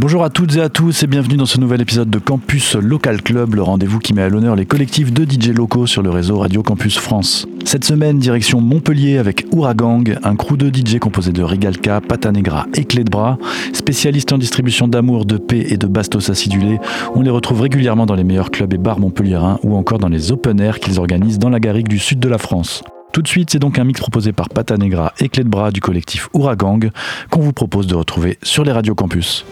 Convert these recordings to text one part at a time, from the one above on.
Bonjour à toutes et à tous et bienvenue dans ce nouvel épisode de Campus Local Club, le rendez-vous qui met à l'honneur les collectifs de DJ locaux sur le réseau Radio Campus France. Cette semaine, direction Montpellier avec Ouragang, un crew de DJ composé de Rigalka, Patanegra et Clé de Bras. Spécialistes en distribution d'amour, de paix et de bastos acidulés, on les retrouve régulièrement dans les meilleurs clubs et bars montpelliérains ou encore dans les open air qu'ils organisent dans la garrigue du sud de la France. Tout de suite, c'est donc un mix proposé par Patanegra et Clé de Bras du collectif Ouragang qu'on vous propose de retrouver sur les radios campus.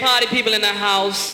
Party people in the house.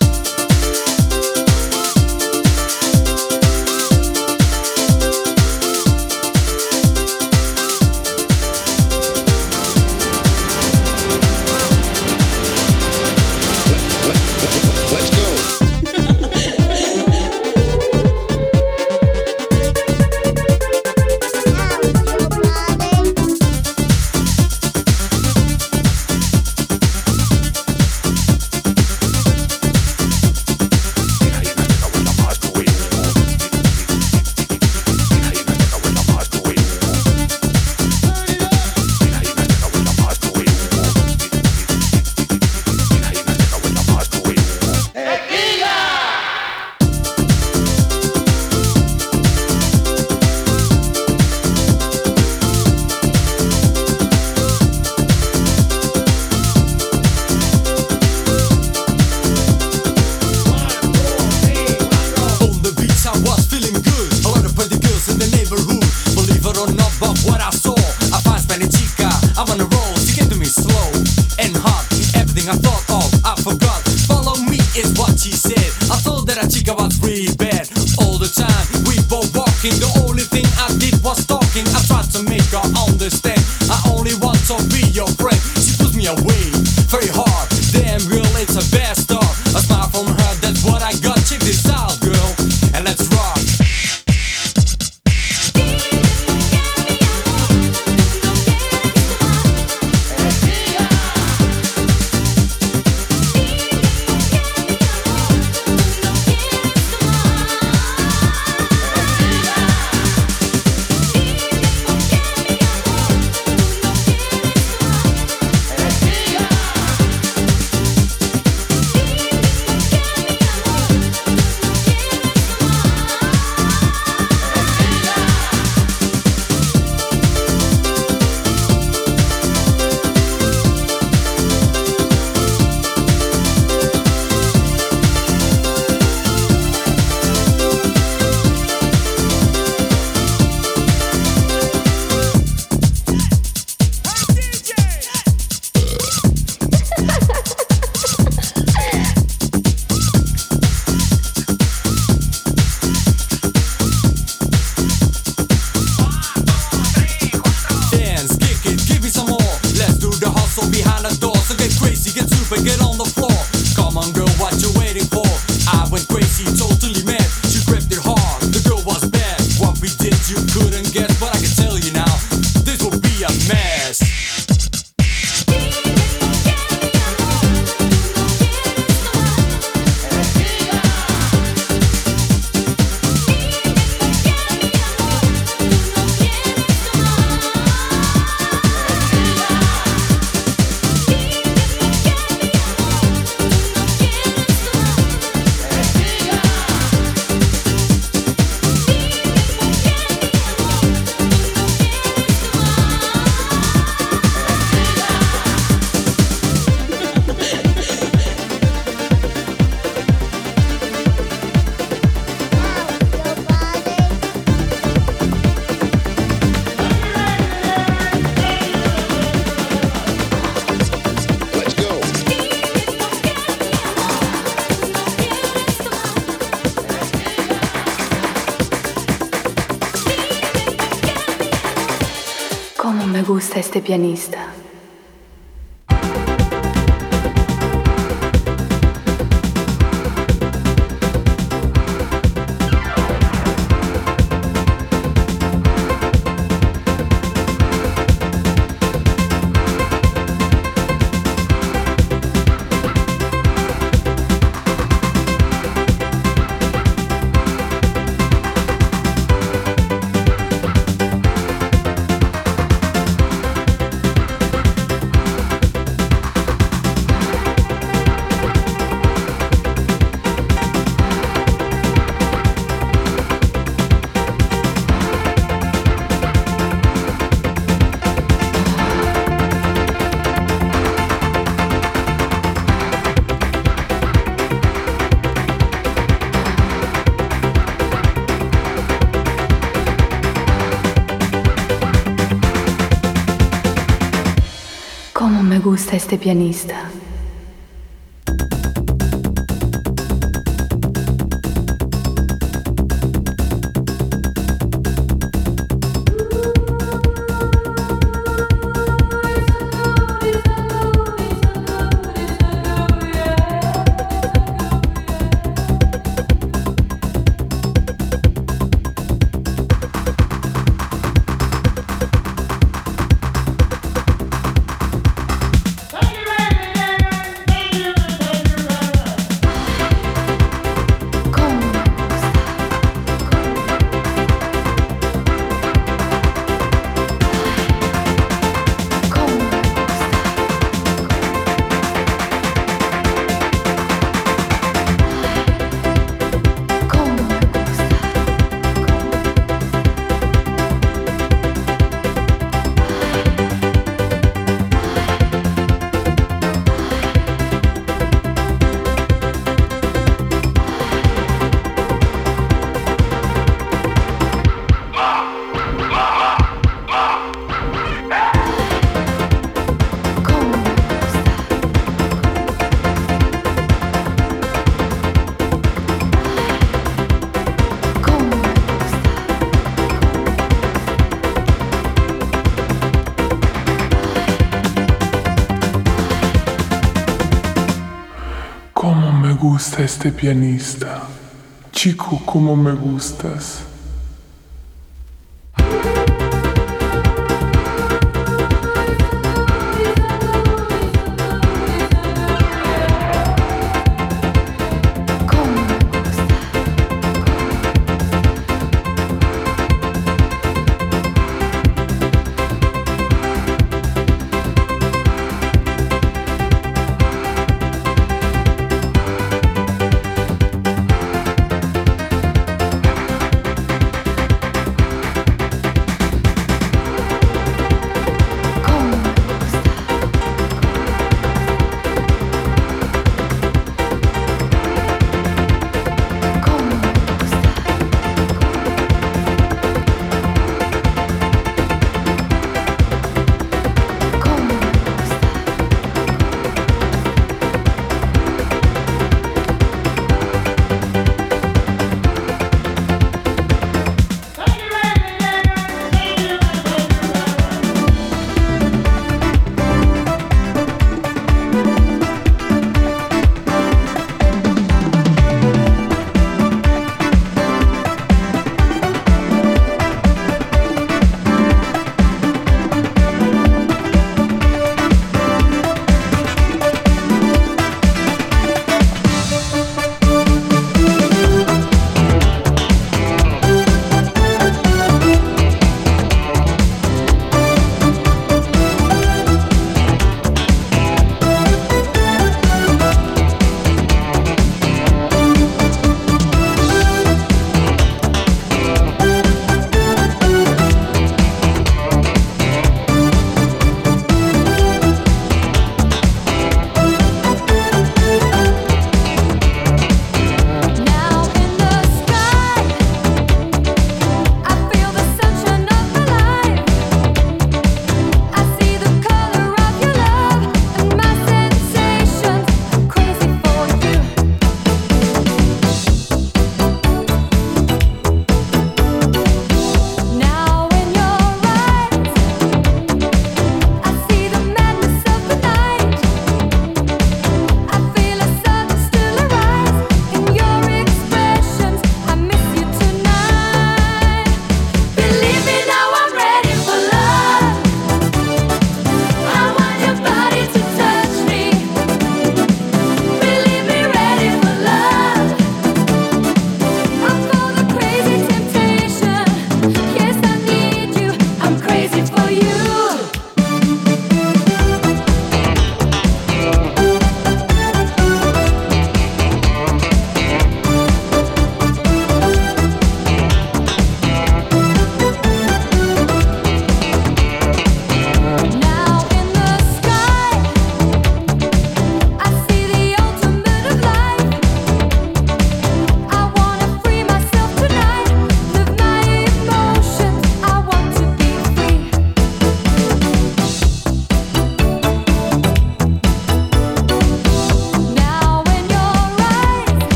Pianista. un seste pianista. Este pianista. Chico, cómo me gustas.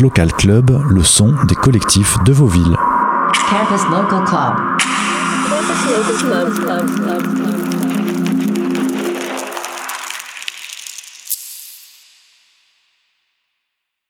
Local Club, le son des collectifs de vos villes. Campus Local Club. Campus Local Club, Club, Club, Club.